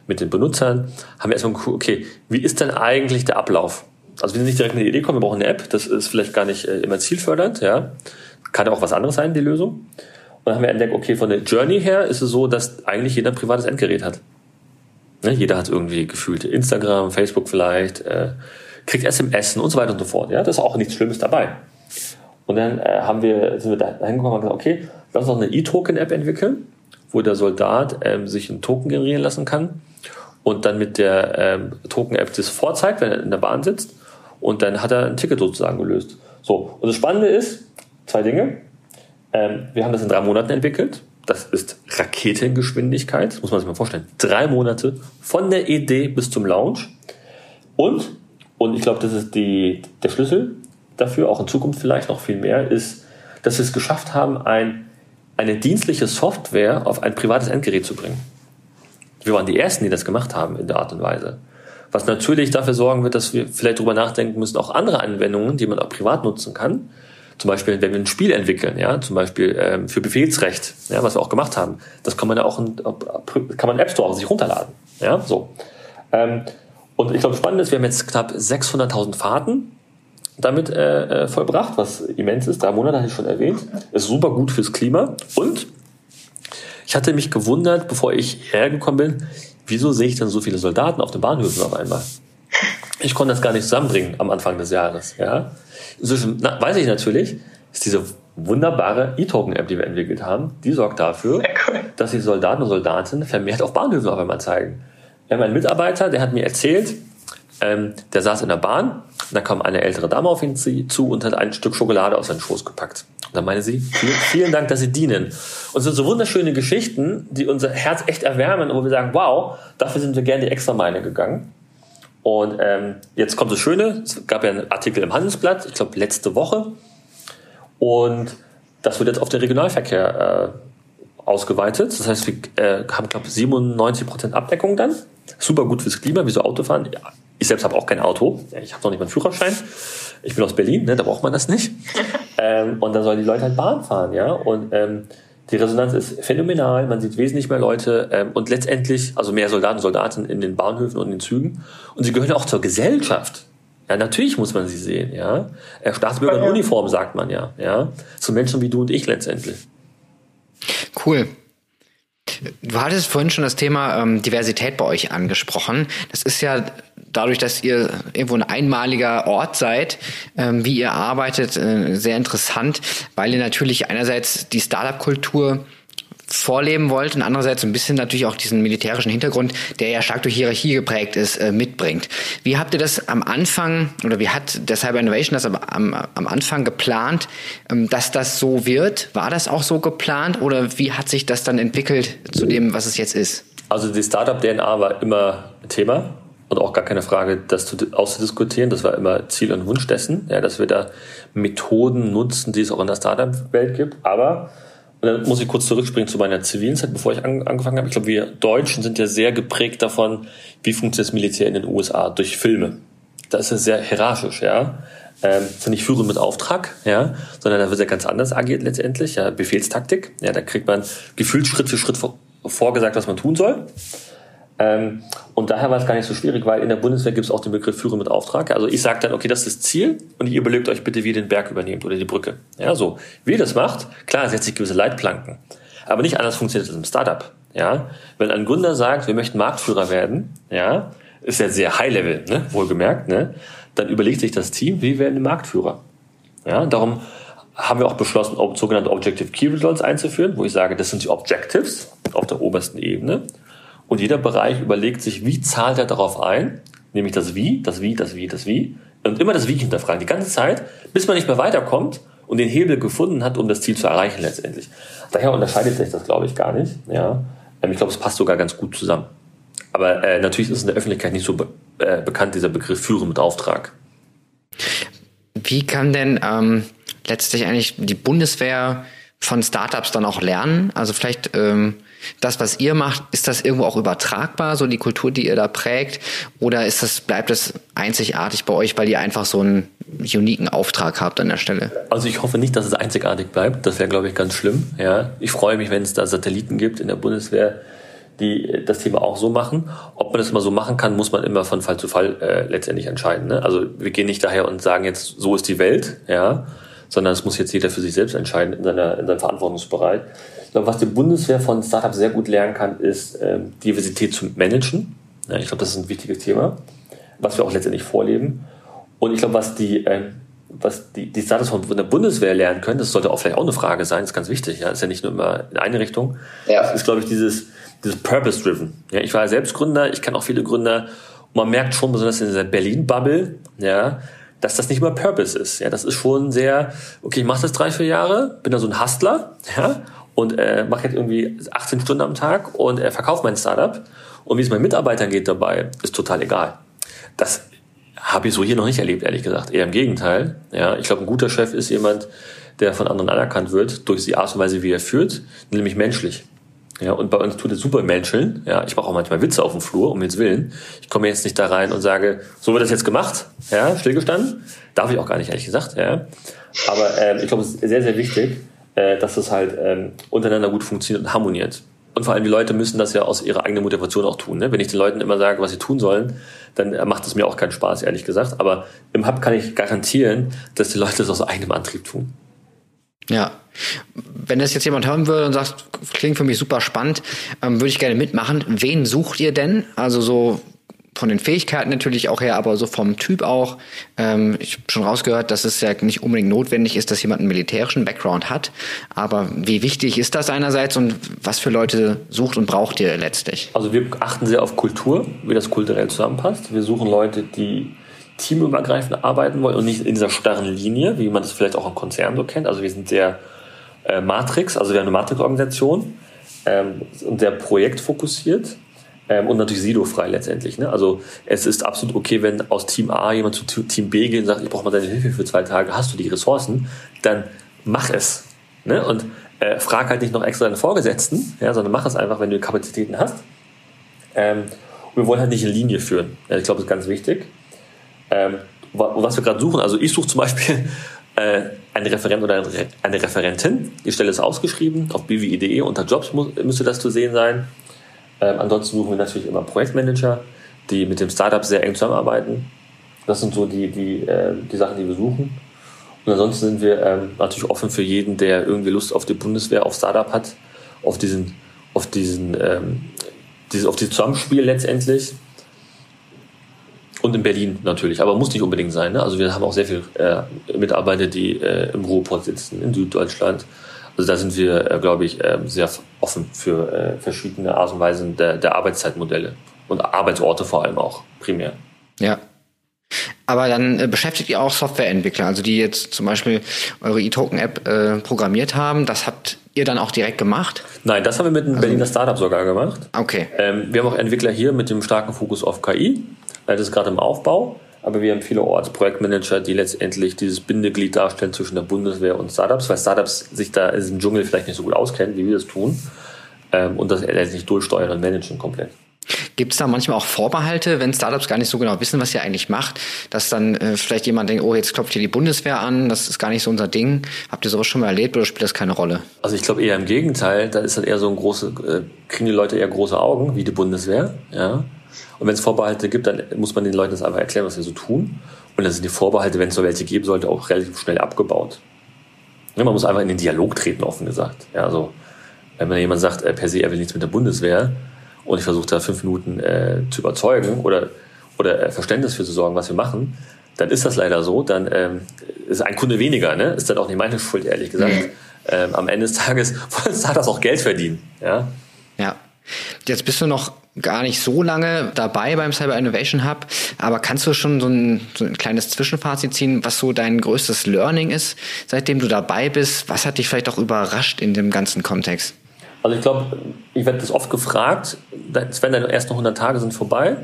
mit den Benutzern. Haben wir erstmal geguckt, okay, wie ist denn eigentlich der Ablauf? Also wir sind nicht direkt mit der Idee kommen, wir brauchen eine App, das ist vielleicht gar nicht äh, immer zielfördernd, ja. Kann auch was anderes sein, die Lösung. Und dann haben wir entdeckt, okay, von der Journey her ist es so, dass eigentlich jeder ein privates Endgerät hat. Ne? Jeder hat irgendwie gefühlt Instagram, Facebook vielleicht, äh, kriegt SMS und so weiter und so fort. Ja, das ist auch nichts Schlimmes dabei. Und dann äh, haben wir, sind wir da hingekommen und gesagt, okay, lass uns noch eine E-Token-App entwickeln, wo der Soldat ähm, sich einen Token generieren lassen kann und dann mit der ähm, Token-App das vorzeigt, wenn er in der Bahn sitzt. Und dann hat er ein Ticket sozusagen gelöst. So, und das Spannende ist, Zwei Dinge. Ähm, wir haben das in drei Monaten entwickelt. Das ist Raketengeschwindigkeit, muss man sich mal vorstellen. Drei Monate von der Idee bis zum Launch. Und, und ich glaube, das ist die, der Schlüssel dafür, auch in Zukunft vielleicht noch viel mehr, ist, dass wir es geschafft haben, ein, eine dienstliche Software auf ein privates Endgerät zu bringen. Wir waren die Ersten, die das gemacht haben in der Art und Weise. Was natürlich dafür sorgen wird, dass wir vielleicht darüber nachdenken müssen, auch andere Anwendungen, die man auch privat nutzen kann. Zum Beispiel, wenn wir ein Spiel entwickeln, ja, zum Beispiel ähm, für Befehlsrecht, ja, was wir auch gemacht haben, das kann man ja auch in, kann man App Store sich runterladen, ja, so. Ähm, und ich glaube, spannend ist, wir haben jetzt knapp 600.000 Fahrten damit äh, äh, vollbracht, was immens ist. Drei Monate hatte ich schon erwähnt. Ist super gut fürs Klima. Und ich hatte mich gewundert, bevor ich hergekommen bin, wieso sehe ich denn so viele Soldaten auf den Bahnhöfen auf einmal? Ich konnte das gar nicht zusammenbringen am Anfang des Jahres. Ja? Inzwischen na, weiß ich natürlich, ist diese wunderbare E-Token-App, die wir entwickelt haben, die sorgt dafür, cool. dass die Soldaten und Soldatinnen vermehrt auf Bahnhöfen auf einmal zeigen. Wir haben einen Mitarbeiter, der hat mir erzählt, ähm, der saß in der Bahn, da kam eine ältere Dame auf ihn zu und hat ein Stück Schokolade aus seinen Schoß gepackt. Dann meine sie, vielen, Dank, dass Sie dienen. Und es sind so wunderschöne Geschichten, die unser Herz echt erwärmen wo wir sagen, wow, dafür sind wir gerne die Extrameile gegangen. Und ähm, jetzt kommt das Schöne, es gab ja einen Artikel im Handelsblatt, ich glaube letzte Woche. Und das wird jetzt auf den Regionalverkehr äh, ausgeweitet. Das heißt, wir äh, haben, glaube ich, 97% Abdeckung dann. Super gut fürs Klima, wie so Autofahren. Ich selbst habe auch kein Auto. Ich habe noch nicht meinen Führerschein. Ich bin aus Berlin, ne, da braucht man das nicht. <laughs> ähm, und dann sollen die Leute halt Bahn fahren, ja. Und ähm, die Resonanz ist phänomenal. Man sieht wesentlich mehr Leute ähm, und letztendlich, also mehr Soldaten und Soldaten in den Bahnhöfen und in den Zügen. Und sie gehören auch zur Gesellschaft. Ja, natürlich muss man sie sehen, ja. Äh, Staatsbürger in Uniform, sagt man ja, ja. So Menschen wie du und ich letztendlich. Cool. Du hattest vorhin schon das Thema ähm, Diversität bei euch angesprochen. Das ist ja dadurch, dass ihr irgendwo ein einmaliger Ort seid, ähm, wie ihr arbeitet, äh, sehr interessant, weil ihr natürlich einerseits die Startup-Kultur vorleben wollt und andererseits ein bisschen natürlich auch diesen militärischen Hintergrund, der ja stark durch Hierarchie geprägt ist, äh, mitbringt. Wie habt ihr das am Anfang oder wie hat der Cyber Innovation das am, am, Anfang geplant, ähm, dass das so wird? War das auch so geplant oder wie hat sich das dann entwickelt zu dem, was es jetzt ist? Also die Startup-DNA war immer Thema und auch gar keine Frage, das zu, auszudiskutieren. Das war immer Ziel und Wunsch dessen, ja, dass wir da Methoden nutzen, die es auch in der Startup-Welt gibt. Aber und dann muss ich kurz zurückspringen zu meiner zivilen Zeit, bevor ich an, angefangen habe. Ich glaube, wir Deutschen sind ja sehr geprägt davon, wie funktioniert das Militär in den USA durch Filme. Da ist sehr hierarchisch, ja. Ähm, nicht Führen mit Auftrag, ja, sondern da wird ja ganz anders agiert letztendlich, ja, Befehlstaktik. Ja, da kriegt man gefühlt Schritt für Schritt vor, vorgesagt, was man tun soll. Ähm, und daher war es gar nicht so schwierig, weil in der Bundeswehr gibt es auch den Begriff Führen mit Auftrag. Also ich sage dann, okay, das ist das Ziel und ihr überlegt euch bitte, wie ihr den Berg übernehmt oder die Brücke. Ja, so. Wie ihr das macht, klar, setzt sich gewisse Leitplanken. Aber nicht anders funktioniert es im Startup. Ja, wenn ein Gründer sagt, wir möchten Marktführer werden, ja, ist ja sehr High Level, ne, wohlgemerkt, ne, dann überlegt sich das Team, wie werden wir Marktführer. Ja, darum haben wir auch beschlossen, sogenannte Objective Key Results einzuführen, wo ich sage, das sind die Objectives auf der obersten Ebene. Und jeder Bereich überlegt sich, wie zahlt er darauf ein, nämlich das Wie, das Wie, das Wie, das Wie. Und immer das Wie hinterfragen, die ganze Zeit, bis man nicht mehr weiterkommt und den Hebel gefunden hat, um das Ziel zu erreichen letztendlich. Daher unterscheidet sich das, glaube ich, gar nicht. Ja. Ähm, ich glaube, es passt sogar ganz gut zusammen. Aber äh, natürlich ist in der Öffentlichkeit nicht so be äh, bekannt, dieser Begriff Führen mit Auftrag. Wie kann denn ähm, letztlich eigentlich die Bundeswehr von Startups dann auch lernen? Also vielleicht ähm, das, was ihr macht, ist das irgendwo auch übertragbar, so die Kultur, die ihr da prägt? Oder ist das, bleibt es einzigartig bei euch, weil ihr einfach so einen uniken Auftrag habt an der Stelle? Also ich hoffe nicht, dass es einzigartig bleibt. Das wäre, glaube ich, ganz schlimm. Ja, ich freue mich, wenn es da Satelliten gibt in der Bundeswehr, die das Thema auch so machen. Ob man das immer so machen kann, muss man immer von Fall zu Fall äh, letztendlich entscheiden. Ne? Also wir gehen nicht daher und sagen jetzt, so ist die Welt, ja, sondern es muss jetzt jeder für sich selbst entscheiden in, seiner, in seinem Verantwortungsbereich. Ich glaube, was die Bundeswehr von Startups sehr gut lernen kann, ist ähm, Diversität zu managen. Ja, ich glaube, das ist ein wichtiges Thema, was wir auch letztendlich vorleben. Und ich glaube, was die, ähm, was die, die Startups von der Bundeswehr lernen können, das sollte auch vielleicht auch eine Frage sein, ist ganz wichtig. Ja, ist ja nicht nur immer in eine Richtung. Ja. Das ist, glaube ich, dieses, dieses Purpose-Driven. Ja, ich war ja selbst Gründer, ich kenne auch viele Gründer und man merkt schon besonders in dieser Berlin-Bubble, ja, dass das nicht immer Purpose ist. Ja, das ist schon sehr, okay, ich mache das drei, vier Jahre, bin da so ein Hustler, ja, und äh, mache jetzt irgendwie 18 Stunden am Tag und äh, verkaufe mein Startup. Und wie es meinen Mitarbeitern geht dabei, ist total egal. Das habe ich so hier noch nicht erlebt, ehrlich gesagt. Eher im Gegenteil. Ja, ich glaube, ein guter Chef ist jemand, der von anderen anerkannt wird durch die Art und Weise, wie er führt, nämlich menschlich. Ja, und bei uns tut es super Menscheln. Ja, ich mache auch manchmal Witze auf dem Flur, um jetzt Willen. Ich komme jetzt nicht da rein und sage, so wird das jetzt gemacht, ja, stillgestanden. Darf ich auch gar nicht, ehrlich gesagt, ja. Aber ähm, ich glaube, es ist sehr, sehr wichtig, äh, dass das halt ähm, untereinander gut funktioniert und harmoniert. Und vor allem die Leute müssen das ja aus ihrer eigenen Motivation auch tun. Ne? Wenn ich den Leuten immer sage, was sie tun sollen, dann äh, macht es mir auch keinen Spaß, ehrlich gesagt. Aber im Hub kann ich garantieren, dass die Leute das aus eigenem Antrieb tun. Ja. Wenn das jetzt jemand hören würde und sagt, klingt für mich super spannend, ähm, würde ich gerne mitmachen. Wen sucht ihr denn? Also so von den Fähigkeiten natürlich auch her, aber so vom Typ auch. Ähm, ich habe schon rausgehört, dass es ja nicht unbedingt notwendig ist, dass jemand einen militärischen Background hat. Aber wie wichtig ist das einerseits und was für Leute sucht und braucht ihr letztlich? Also wir achten sehr auf Kultur, wie das kulturell zusammenpasst. Wir suchen Leute, die teamübergreifend arbeiten wollen und nicht in dieser starren Linie, wie man das vielleicht auch im Konzern so kennt. Also wir sind sehr äh, Matrix, also wir haben eine Matrix-Organisation ähm, und sehr projektfokussiert ähm, und natürlich sidofrei letztendlich. Ne? Also es ist absolut okay, wenn aus Team A jemand zu Team B geht und sagt, ich brauche mal deine Hilfe für zwei Tage, hast du die Ressourcen, dann mach es. Ne? Und äh, frag halt nicht noch extra deinen Vorgesetzten, ja, sondern mach es einfach, wenn du Kapazitäten hast. Ähm, und wir wollen halt nicht eine Linie führen. Ja, ich glaube, das ist ganz wichtig. Ähm, was wir gerade suchen, also ich suche zum Beispiel <laughs> äh, einen Referent oder eine Referentin. Die Stelle ist ausgeschrieben auf bwi.de unter Jobs müsste das zu sehen sein. Ähm, ansonsten suchen wir natürlich immer Projektmanager, die mit dem Startup sehr eng zusammenarbeiten. Das sind so die, die, äh, die Sachen, die wir suchen. Und ansonsten sind wir ähm, natürlich offen für jeden, der irgendwie Lust auf die Bundeswehr, auf Startup hat, auf diesen, auf diesen, ähm, dieses, auf dieses Zusammenspiel letztendlich. Und in Berlin natürlich, aber muss nicht unbedingt sein. Ne? Also wir haben auch sehr viele äh, Mitarbeiter, die äh, im Ruhrpott sitzen, in Süddeutschland. Also da sind wir, äh, glaube ich, äh, sehr offen für äh, verschiedene Art und Weisen der, der Arbeitszeitmodelle und Arbeitsorte vor allem auch primär. Ja, aber dann äh, beschäftigt ihr auch Softwareentwickler, also die jetzt zum Beispiel eure E-Token-App äh, programmiert haben. Das habt ihr dann auch direkt gemacht? Nein, das haben wir mit einem also, Berliner Startup sogar gemacht. Okay. Ähm, wir haben auch Entwickler hier mit dem starken Fokus auf KI. Das ist gerade im Aufbau. Aber wir haben vielerorts Projektmanager, die letztendlich dieses Bindeglied darstellen zwischen der Bundeswehr und Startups, weil Startups sich da in diesem Dschungel vielleicht nicht so gut auskennen, wie wir das tun. Ähm, und das letztendlich durchsteuern und managen komplett. Gibt es da manchmal auch Vorbehalte, wenn Startups gar nicht so genau wissen, was ihr eigentlich macht, dass dann äh, vielleicht jemand denkt, oh, jetzt klopft hier die Bundeswehr an, das ist gar nicht so unser Ding. Habt ihr sowas schon mal erlebt oder spielt das keine Rolle? Also ich glaube eher im Gegenteil, da ist dann eher so ein große, äh, kriegen die Leute eher große Augen, wie die Bundeswehr, ja. Und wenn es Vorbehalte gibt, dann muss man den Leuten das einfach erklären, was wir so tun. Und dann sind die Vorbehalte, wenn es so welche geben sollte, auch relativ schnell abgebaut. Ja, man muss einfach in den Dialog treten, offen gesagt. Ja, also, wenn man jemand sagt, äh, per se, er will nichts mit der Bundeswehr, und ich versuche da fünf Minuten äh, zu überzeugen oder, oder äh, Verständnis für zu sorgen, was wir machen, dann ist das leider so. Dann ähm, ist ein Kunde weniger, ne? Ist dann auch nicht meine Schuld, ehrlich gesagt. Mhm. Ähm, am Ende des Tages <laughs> wollen Startups auch Geld verdienen. Ja. Ja. Jetzt bist du noch gar nicht so lange dabei beim Cyber Innovation Hub, aber kannst du schon so ein, so ein kleines Zwischenfazit ziehen, was so dein größtes Learning ist, seitdem du dabei bist? Was hat dich vielleicht auch überrascht in dem ganzen Kontext? Also ich glaube, ich werde das oft gefragt, wenn deine ersten 100 Tage sind vorbei,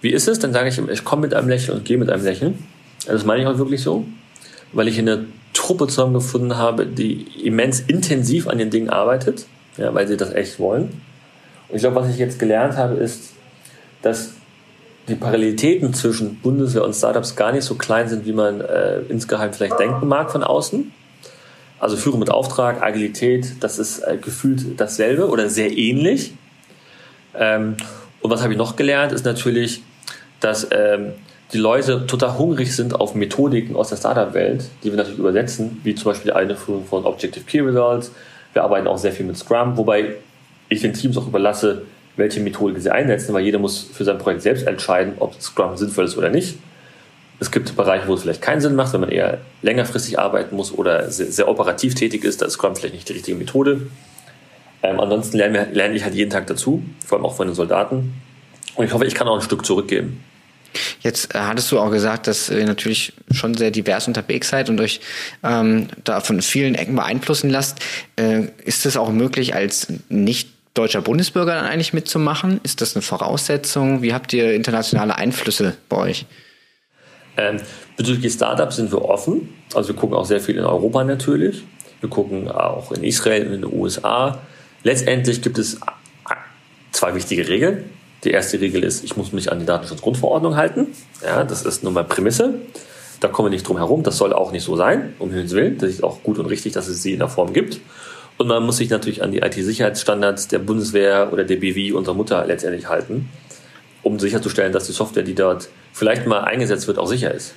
wie ist es? Dann sage ich, ich komme mit einem Lächeln und gehe mit einem Lächeln. Das meine ich auch wirklich so, weil ich eine Truppe zusammengefunden habe, die immens intensiv an den Dingen arbeitet, ja, weil sie das echt wollen. Und ich glaube, was ich jetzt gelernt habe, ist, dass die Parallelitäten zwischen Bundeswehr und Startups gar nicht so klein sind, wie man äh, insgeheim vielleicht denken mag von außen. Also Führung mit Auftrag, Agilität, das ist äh, gefühlt dasselbe oder sehr ähnlich. Ähm, und was habe ich noch gelernt, ist natürlich, dass ähm, die Leute total hungrig sind auf Methodiken aus der Startup-Welt, die wir natürlich übersetzen, wie zum Beispiel die Einführung von Objective Key Results. Wir arbeiten auch sehr viel mit Scrum, wobei ich den Teams auch überlasse, welche Methodik sie einsetzen, weil jeder muss für sein Projekt selbst entscheiden, ob Scrum sinnvoll ist oder nicht. Es gibt Bereiche, wo es vielleicht keinen Sinn macht, wenn man eher längerfristig arbeiten muss oder sehr, sehr operativ tätig ist, da ist Scrum vielleicht nicht die richtige Methode. Ähm, ansonsten lerne, lerne ich halt jeden Tag dazu, vor allem auch von den Soldaten. Und ich hoffe, ich kann auch ein Stück zurückgeben. Jetzt äh, hattest du auch gesagt, dass ihr natürlich schon sehr divers unterwegs seid und euch ähm, da von vielen Ecken beeinflussen lasst. Äh, ist es auch möglich, als nicht deutscher Bundesbürger dann eigentlich mitzumachen? Ist das eine Voraussetzung? Wie habt ihr internationale Einflüsse bei euch? Ähm, bezüglich Startups sind wir offen. Also wir gucken auch sehr viel in Europa natürlich. Wir gucken auch in Israel, in den USA. Letztendlich gibt es zwei wichtige Regeln. Die erste Regel ist, ich muss mich an die Datenschutzgrundverordnung halten. Ja, das ist nun mal Prämisse. Da kommen wir nicht drum herum. Das soll auch nicht so sein, um Himmels Willen. Das ist auch gut und richtig, dass es sie in der Form gibt. Und man muss sich natürlich an die IT-Sicherheitsstandards der Bundeswehr oder der BW, unserer Mutter, letztendlich halten, um sicherzustellen, dass die Software, die dort vielleicht mal eingesetzt wird, auch sicher ist.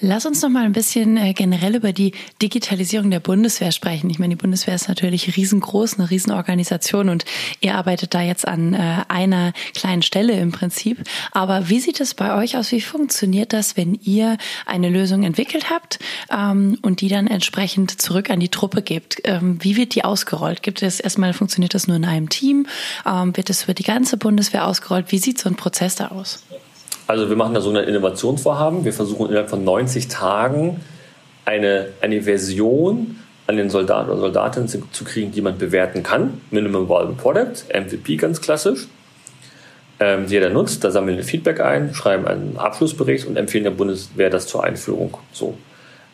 Lass uns noch mal ein bisschen äh, generell über die Digitalisierung der Bundeswehr sprechen. Ich meine, die Bundeswehr ist natürlich riesengroß, eine Riesenorganisation und ihr arbeitet da jetzt an äh, einer kleinen Stelle im Prinzip. Aber wie sieht es bei euch aus? Wie funktioniert das, wenn ihr eine Lösung entwickelt habt ähm, und die dann entsprechend zurück an die Truppe gebt? Ähm, wie wird die ausgerollt? Gibt es erstmal, funktioniert das nur in einem Team? Ähm, wird es über die ganze Bundeswehr ausgerollt? Wie sieht so ein Prozess da aus? Also wir machen da so ein Innovationsvorhaben. Wir versuchen innerhalb von 90 Tagen eine, eine Version an den Soldaten oder Soldatinnen zu, zu kriegen, die man bewerten kann. Minimum Viable Product, MVP ganz klassisch. Ähm, die jeder nutzt, da sammeln wir Feedback ein, schreiben einen Abschlussbericht und empfehlen der Bundeswehr das zur Einführung. So.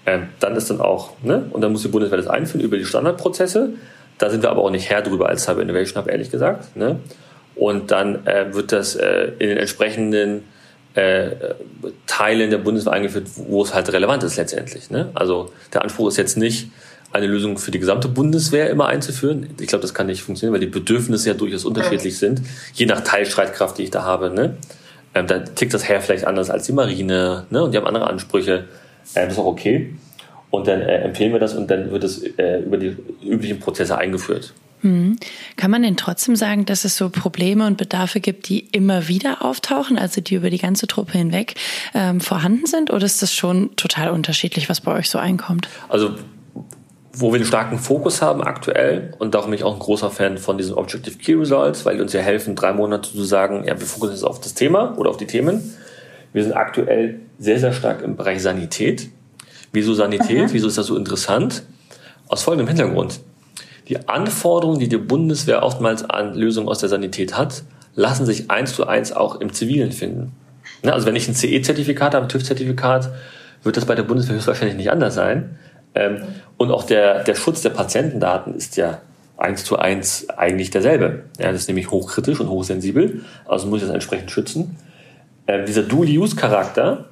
Ähm, dann ist dann auch, ne? Und dann muss die Bundeswehr das einführen über die Standardprozesse. Da sind wir aber auch nicht Herr drüber als Cyber Innovation Hub, ehrlich gesagt. Ne? Und dann äh, wird das äh, in den entsprechenden äh, Teile in der Bundeswehr eingeführt, wo es halt relevant ist letztendlich. Ne? Also der Anspruch ist jetzt nicht, eine Lösung für die gesamte Bundeswehr immer einzuführen. Ich glaube, das kann nicht funktionieren, weil die Bedürfnisse ja durchaus unterschiedlich sind, je nach Teilstreitkraft, die ich da habe. Ne? Ähm, da tickt das Heer vielleicht anders als die Marine ne? und die haben andere Ansprüche. Ähm, das ist auch okay. Und dann äh, empfehlen wir das und dann wird es äh, über die üblichen Prozesse eingeführt. Mhm. Kann man denn trotzdem sagen, dass es so Probleme und Bedarfe gibt, die immer wieder auftauchen, also die über die ganze Truppe hinweg ähm, vorhanden sind? Oder ist das schon total unterschiedlich, was bei euch so einkommt? Also wo wir einen starken Fokus haben aktuell und darum bin ich auch ein großer Fan von diesen Objective Key Results, weil die uns ja helfen, drei Monate zu sagen, ja, wir fokussieren uns auf das Thema oder auf die Themen. Wir sind aktuell sehr, sehr stark im Bereich Sanität. Wieso Sanität? Mhm. Wieso ist das so interessant? Aus folgendem Hintergrund. Die Anforderungen, die die Bundeswehr oftmals an Lösungen aus der Sanität hat, lassen sich eins zu eins auch im Zivilen finden. Also wenn ich ein CE-Zertifikat habe, ein TÜV-Zertifikat, wird das bei der Bundeswehr höchstwahrscheinlich nicht anders sein. Ähm, und auch der, der Schutz der Patientendaten ist ja eins zu eins eigentlich derselbe. Das ist nämlich hochkritisch und hochsensibel, also muss ich das entsprechend schützen. Ähm, dieser Dual-Use-Charakter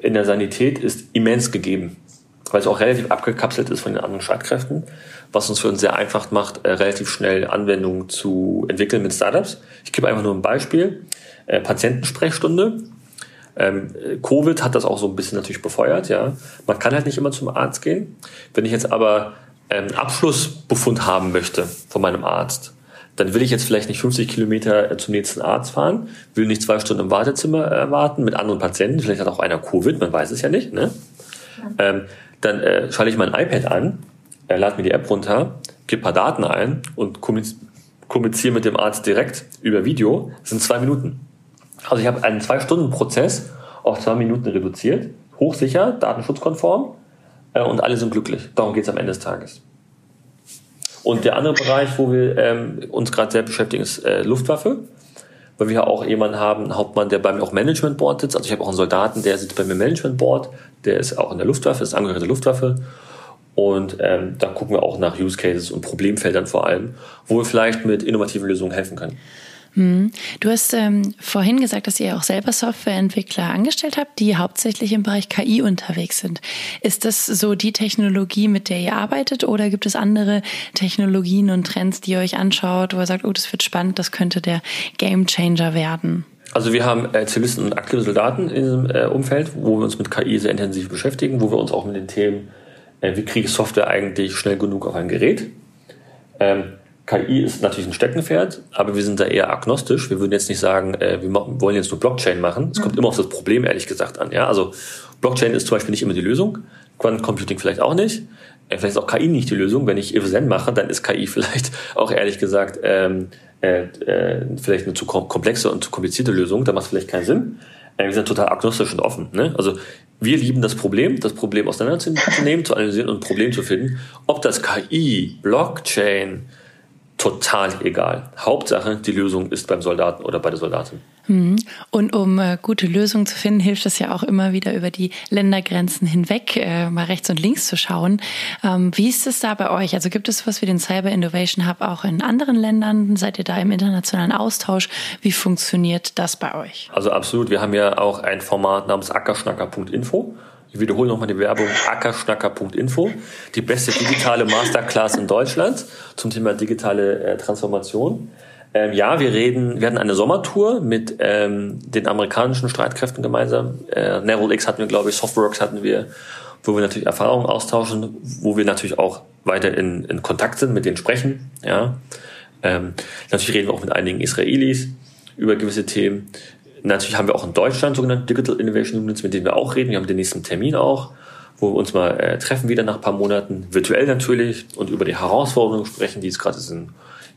in der Sanität ist immens gegeben, weil es auch relativ abgekapselt ist von den anderen Streitkräften was uns für uns sehr einfach macht, äh, relativ schnell Anwendungen zu entwickeln mit Startups. Ich gebe einfach nur ein Beispiel. Äh, Patientensprechstunde. Ähm, Covid hat das auch so ein bisschen natürlich befeuert, ja. Man kann halt nicht immer zum Arzt gehen. Wenn ich jetzt aber einen Abschlussbefund haben möchte von meinem Arzt, dann will ich jetzt vielleicht nicht 50 Kilometer äh, zum nächsten Arzt fahren, will nicht zwei Stunden im Wartezimmer äh, warten mit anderen Patienten, vielleicht hat auch einer Covid, man weiß es ja nicht, ne? Ähm, dann äh, schalte ich mein iPad an er lade mir die App runter, gebe paar Daten ein und kommuniziere mit dem Arzt direkt über Video. Das sind zwei Minuten. Also ich habe einen Zwei-Stunden-Prozess auf zwei Minuten reduziert, hochsicher, datenschutzkonform äh, und alle sind glücklich. Darum geht es am Ende des Tages. Und der andere Bereich, wo wir ähm, uns gerade sehr beschäftigen, ist äh, Luftwaffe, weil wir auch jemanden haben, einen Hauptmann, der bei mir auch Management Board sitzt. Also ich habe auch einen Soldaten, der sitzt bei mir im Management Board, der ist auch in der Luftwaffe, ist Angehörige der Luftwaffe. Und ähm, da gucken wir auch nach Use Cases und Problemfeldern vor allem, wo wir vielleicht mit innovativen Lösungen helfen können. Hm. Du hast ähm, vorhin gesagt, dass ihr auch selber Softwareentwickler angestellt habt, die hauptsächlich im Bereich KI unterwegs sind. Ist das so die Technologie, mit der ihr arbeitet, oder gibt es andere Technologien und Trends, die ihr euch anschaut, wo ihr sagt, oh, das wird spannend, das könnte der Gamechanger werden? Also wir haben äh, Zivilisten und aktive Soldaten in diesem äh, Umfeld, wo wir uns mit KI sehr intensiv beschäftigen, wo wir uns auch mit den Themen äh, wie kriege ich Software eigentlich schnell genug auf ein Gerät. Ähm, KI ist natürlich ein Steckenpferd, aber wir sind da eher agnostisch. Wir würden jetzt nicht sagen, äh, wir wollen jetzt nur Blockchain machen. Es kommt mhm. immer auf das Problem, ehrlich gesagt, an. Ja? Also Blockchain ist zum Beispiel nicht immer die Lösung, Quantencomputing vielleicht auch nicht. Äh, vielleicht ist auch KI nicht die Lösung. Wenn ich Event mache, dann ist KI <laughs> vielleicht auch ehrlich gesagt ähm, äh, äh, vielleicht eine zu komplexe und zu komplizierte Lösung. Da macht es vielleicht keinen Sinn. Wir sind total agnostisch und offen. Ne? Also wir lieben das Problem, das Problem auseinanderzunehmen, zu analysieren und ein Problem zu finden. Ob das KI, Blockchain, total egal. Hauptsache, die Lösung ist beim Soldaten oder bei der Soldatin. Mhm. Und um äh, gute Lösungen zu finden, hilft es ja auch immer wieder über die Ländergrenzen hinweg äh, mal rechts und links zu schauen. Ähm, wie ist es da bei euch? Also gibt es was wie den Cyber Innovation Hub auch in anderen Ländern? Seid ihr da im internationalen Austausch? Wie funktioniert das bei euch? Also absolut. Wir haben ja auch ein Format namens ackerschnacker.info. Ich wiederhole nochmal die Werbung ackerschnacker.info. Die beste digitale Masterclass in Deutschland zum Thema digitale äh, Transformation. Ähm, ja, wir reden, wir hatten eine Sommertour mit ähm, den amerikanischen Streitkräften gemeinsam. Äh, Neville X hatten wir, glaube ich, Softworks hatten wir, wo wir natürlich Erfahrungen austauschen, wo wir natürlich auch weiter in, in Kontakt sind, mit denen sprechen. Ja, ähm, natürlich reden wir auch mit einigen Israelis über gewisse Themen. Natürlich haben wir auch in Deutschland sogenannte Digital Innovation Units, mit denen wir auch reden. Wir haben den nächsten Termin auch, wo wir uns mal äh, treffen wieder nach ein paar Monaten, virtuell natürlich, und über die Herausforderungen sprechen, die es gerade in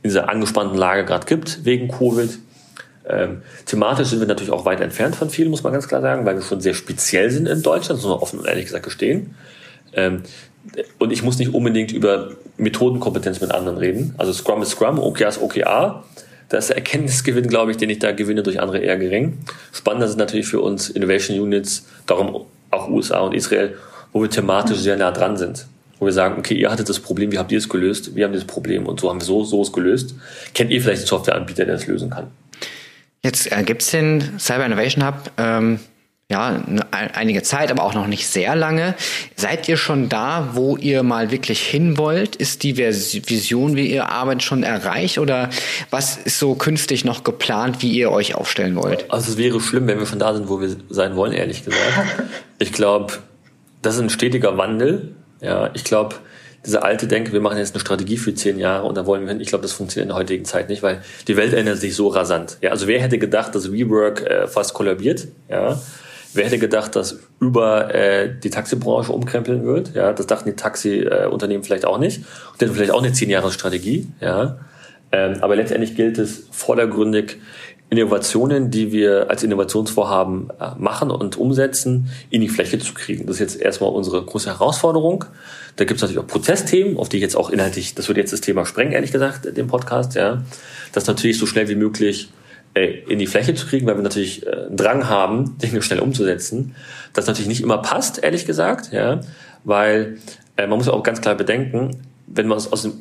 in dieser angespannten Lage gerade gibt wegen Covid. Ähm, thematisch sind wir natürlich auch weit entfernt von vielen, muss man ganz klar sagen, weil wir schon sehr speziell sind in Deutschland, das muss man offen und ehrlich gesagt gestehen. Ähm, und ich muss nicht unbedingt über Methodenkompetenz mit anderen reden. Also Scrum ist Scrum, OKR ist OKR. Der Erkenntnisgewinn, glaube ich, den ich da gewinne durch andere eher gering. Spannender sind natürlich für uns Innovation Units, darum auch USA und Israel, wo wir thematisch sehr nah dran sind wo wir sagen, okay, ihr hattet das Problem, wie habt ihr es gelöst? Wir haben dieses Problem und so haben wir so, so es gelöst. Kennt ihr vielleicht einen Softwareanbieter, der das lösen kann? Jetzt äh, gibt es den Cyber Innovation Hub ähm, ja einige Zeit, aber auch noch nicht sehr lange. Seid ihr schon da, wo ihr mal wirklich hin wollt? Ist die Vision, wie ihr arbeitet, schon erreicht oder was ist so künftig noch geplant, wie ihr euch aufstellen wollt? Also es wäre schlimm, wenn wir schon da sind, wo wir sein wollen, ehrlich gesagt. <laughs> Ich glaube, das ist ein stetiger Wandel ja, ich glaube, diese alte Denke, wir machen jetzt eine Strategie für zehn Jahre und da wollen wir hin, ich glaube, das funktioniert in der heutigen Zeit nicht, weil die Welt ändert sich so rasant. Ja, also wer hätte gedacht, dass WeWork äh, fast kollabiert? Ja, wer hätte gedacht, dass über äh, die Taxibranche umkrempeln wird? Ja, das dachten die Taxiunternehmen äh, vielleicht auch nicht. Und hätten vielleicht auch eine zehn Jahre Strategie. Ja, ähm, aber letztendlich gilt es vordergründig Innovationen, die wir als Innovationsvorhaben äh, machen und umsetzen, in die Fläche zu kriegen. Das ist jetzt erstmal unsere große Herausforderung. Da gibt es natürlich auch Prozessthemen, auf die ich jetzt auch inhaltlich, das wird jetzt das Thema sprengen, ehrlich gesagt, den Podcast, ja. Das natürlich so schnell wie möglich äh, in die Fläche zu kriegen, weil wir natürlich äh, einen Drang haben, <laughs> Dinge schnell umzusetzen. Das natürlich nicht immer passt, ehrlich gesagt, ja. Weil man muss auch ganz klar bedenken, wenn man aus dem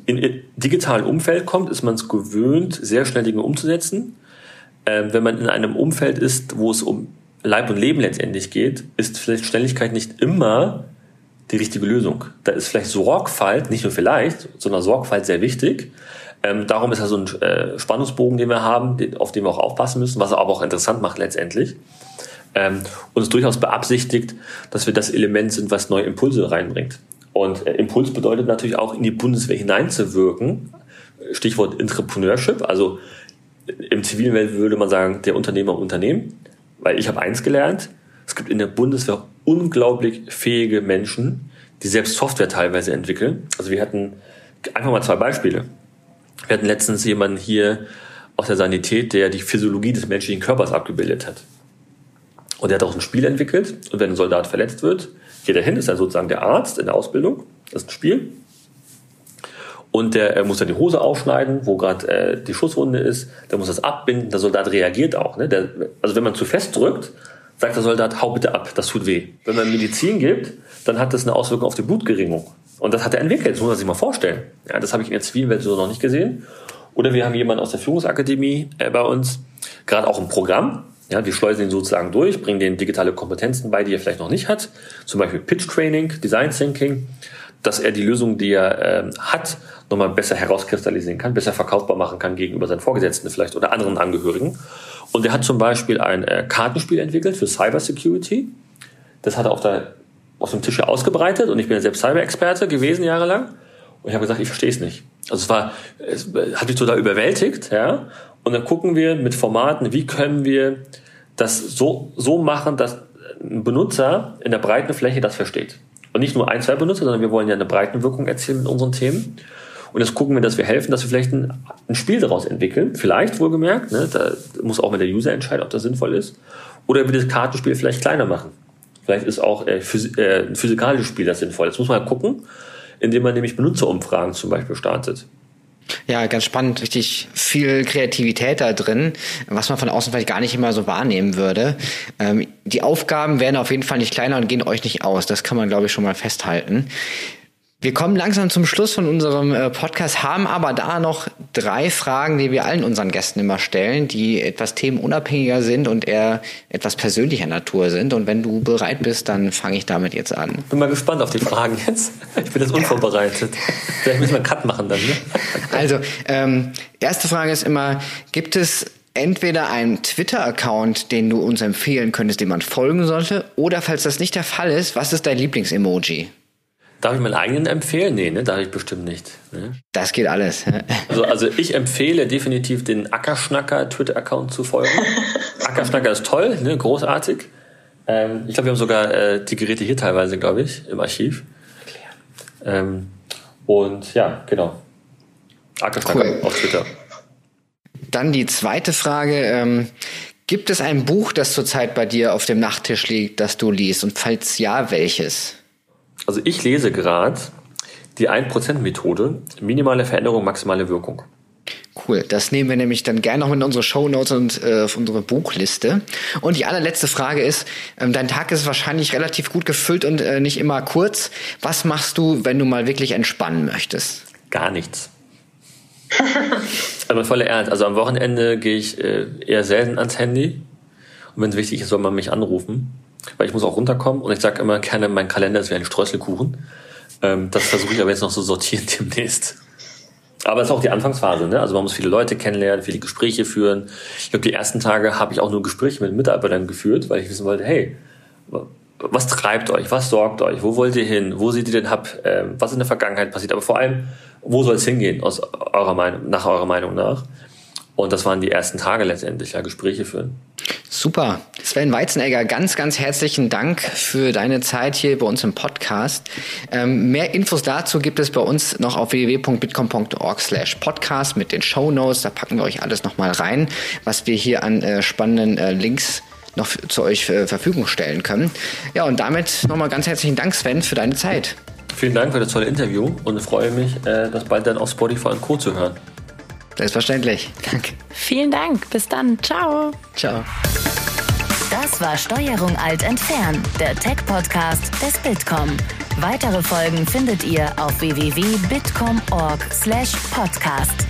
digitalen Umfeld kommt, ist man es gewöhnt, sehr schnell Dinge umzusetzen ähm, wenn man in einem Umfeld ist, wo es um Leib und Leben letztendlich geht, ist vielleicht Schnelligkeit nicht immer die richtige Lösung. Da ist vielleicht Sorgfalt, nicht nur vielleicht, sondern Sorgfalt sehr wichtig. Ähm, darum ist ja so ein äh, Spannungsbogen, den wir haben, den, auf den wir auch aufpassen müssen, was er aber auch interessant macht letztendlich. Ähm, und es durchaus beabsichtigt, dass wir das Element sind, was neue Impulse reinbringt. Und äh, Impuls bedeutet natürlich auch in die Bundeswehr hineinzuwirken. Stichwort Entrepreneurship, also im zivilen Welt würde man sagen, der Unternehmer Unternehmen, weil ich habe eins gelernt, es gibt in der Bundeswehr unglaublich fähige Menschen, die selbst Software teilweise entwickeln. Also wir hatten einfach mal zwei Beispiele. Wir hatten letztens jemanden hier aus der Sanität, der die Physiologie des menschlichen Körpers abgebildet hat. Und der hat auch ein Spiel entwickelt. Und wenn ein Soldat verletzt wird, geht er hin, ist er sozusagen der Arzt in der Ausbildung. Das ist ein Spiel und der äh, muss dann die Hose aufschneiden, wo gerade äh, die Schusswunde ist, der muss das abbinden, der Soldat reagiert auch. Ne? Der, also wenn man zu fest drückt, sagt der Soldat, hau bitte ab, das tut weh. Wenn man Medizin gibt, dann hat das eine Auswirkung auf die Blutgeringung. Und das hat er entwickelt, das muss man sich mal vorstellen. Ja, das habe ich in der zivilen Welt so noch nicht gesehen. Oder wir haben jemanden aus der Führungsakademie äh, bei uns, gerade auch im Programm. Ja, wir schleusen ihn sozusagen durch, bringen den digitale Kompetenzen bei, die er vielleicht noch nicht hat. Zum Beispiel Pitch Training, Design Thinking, dass er die Lösung, die er äh, hat, nochmal besser herauskristallisieren kann, besser verkaufbar machen kann gegenüber seinen Vorgesetzten vielleicht oder anderen Angehörigen. Und er hat zum Beispiel ein äh, Kartenspiel entwickelt für Cybersecurity. Das hat er auf, der, auf dem Tisch hier ausgebreitet und ich bin ja selbst Cyber-Experte gewesen jahrelang. Und ich habe gesagt, ich verstehe es nicht. Also es war, es hat mich total überwältigt, ja. Und dann gucken wir mit Formaten, wie können wir das so, so machen, dass ein Benutzer in der breiten Fläche das versteht. Und nicht nur ein, zwei Benutzer, sondern wir wollen ja eine Breitenwirkung erzielen mit unseren Themen. Und jetzt gucken wir, dass wir helfen, dass wir vielleicht ein, ein Spiel daraus entwickeln. Vielleicht wohlgemerkt. Ne? Da muss auch mal der User entscheiden, ob das sinnvoll ist. Oder wir das Kartenspiel vielleicht kleiner machen. Vielleicht ist auch äh, phys äh, ein physikalisches Spiel das sinnvoll. Das muss man halt gucken, indem man nämlich Benutzerumfragen zum Beispiel startet. Ja, ganz spannend, richtig viel Kreativität da drin, was man von außen vielleicht gar nicht immer so wahrnehmen würde. Ähm, die Aufgaben werden auf jeden Fall nicht kleiner und gehen euch nicht aus. Das kann man, glaube ich, schon mal festhalten. Wir kommen langsam zum Schluss von unserem äh, Podcast, haben aber da noch drei Fragen, die wir allen unseren Gästen immer stellen, die etwas themenunabhängiger sind und eher etwas persönlicher Natur sind. Und wenn du bereit bist, dann fange ich damit jetzt an. Bin mal gespannt auf die Fragen jetzt. Ich bin jetzt unvorbereitet. Vielleicht müssen wir einen Cut machen dann. Ne? Also, ähm, erste Frage ist immer, gibt es entweder einen Twitter-Account, den du uns empfehlen könntest, dem man folgen sollte, oder falls das nicht der Fall ist, was ist dein Lieblingsemoji? Darf ich meinen eigenen empfehlen? Nee, ne, darf ich bestimmt nicht. Ne? Das geht alles. Also, also ich empfehle definitiv den Ackerschnacker Twitter-Account zu folgen. <laughs> Ackerschnacker ist toll, ne, großartig. Ähm, ich glaube, wir haben sogar äh, die Geräte hier teilweise, glaube ich, im Archiv. Ähm, und ja, genau. Ackerschnacker cool. auf Twitter. Dann die zweite Frage. Ähm, gibt es ein Buch, das zurzeit bei dir auf dem Nachttisch liegt, das du liest? Und falls ja, welches? Also ich lese gerade die 1%-Methode, minimale Veränderung, maximale Wirkung. Cool, das nehmen wir nämlich dann gerne noch mit in unsere Show Notes und äh, auf unsere Buchliste. Und die allerletzte Frage ist, ähm, dein Tag ist wahrscheinlich relativ gut gefüllt und äh, nicht immer kurz. Was machst du, wenn du mal wirklich entspannen möchtest? Gar nichts. Aber voller Ernst. Also am Wochenende gehe ich äh, eher selten ans Handy. Und wenn es wichtig ist, soll man mich anrufen weil ich muss auch runterkommen und ich sage immer gerne, mein Kalender ist wie ein Streuselkuchen. Ähm, das versuche ich aber jetzt noch so sortieren <laughs> demnächst. Aber es ist auch die Anfangsphase, ne? Also man muss viele Leute kennenlernen, viele Gespräche führen. Ich glaube, die ersten Tage habe ich auch nur Gespräche mit Mitarbeitern geführt, weil ich wissen wollte, hey, was treibt euch, was sorgt euch, wo wollt ihr hin, wo seht ihr den Hub, ähm, was in der Vergangenheit passiert, aber vor allem, wo soll es hingehen aus eurer Meinung, nach eurer Meinung nach? Und das waren die ersten Tage letztendlich, ja, Gespräche führen. Super. Sven Weizenegger, ganz, ganz herzlichen Dank für deine Zeit hier bei uns im Podcast. Ähm, mehr Infos dazu gibt es bei uns noch auf www.bitcom.org slash podcast mit den Show Notes. Da packen wir euch alles nochmal rein, was wir hier an äh, spannenden äh, Links noch zu euch äh, Verfügung stellen können. Ja, und damit nochmal ganz herzlichen Dank, Sven, für deine Zeit. Vielen Dank für das tolle Interview und freue mich, äh, das bald dann auf Spotify und Co. zu hören. Selbstverständlich. Danke. Vielen Dank. Bis dann. Ciao. Ciao. Das war Steuerung Alt entfernen, der Tech-Podcast des Bitkom. Weitere Folgen findet ihr auf www.bitkom.org/podcast.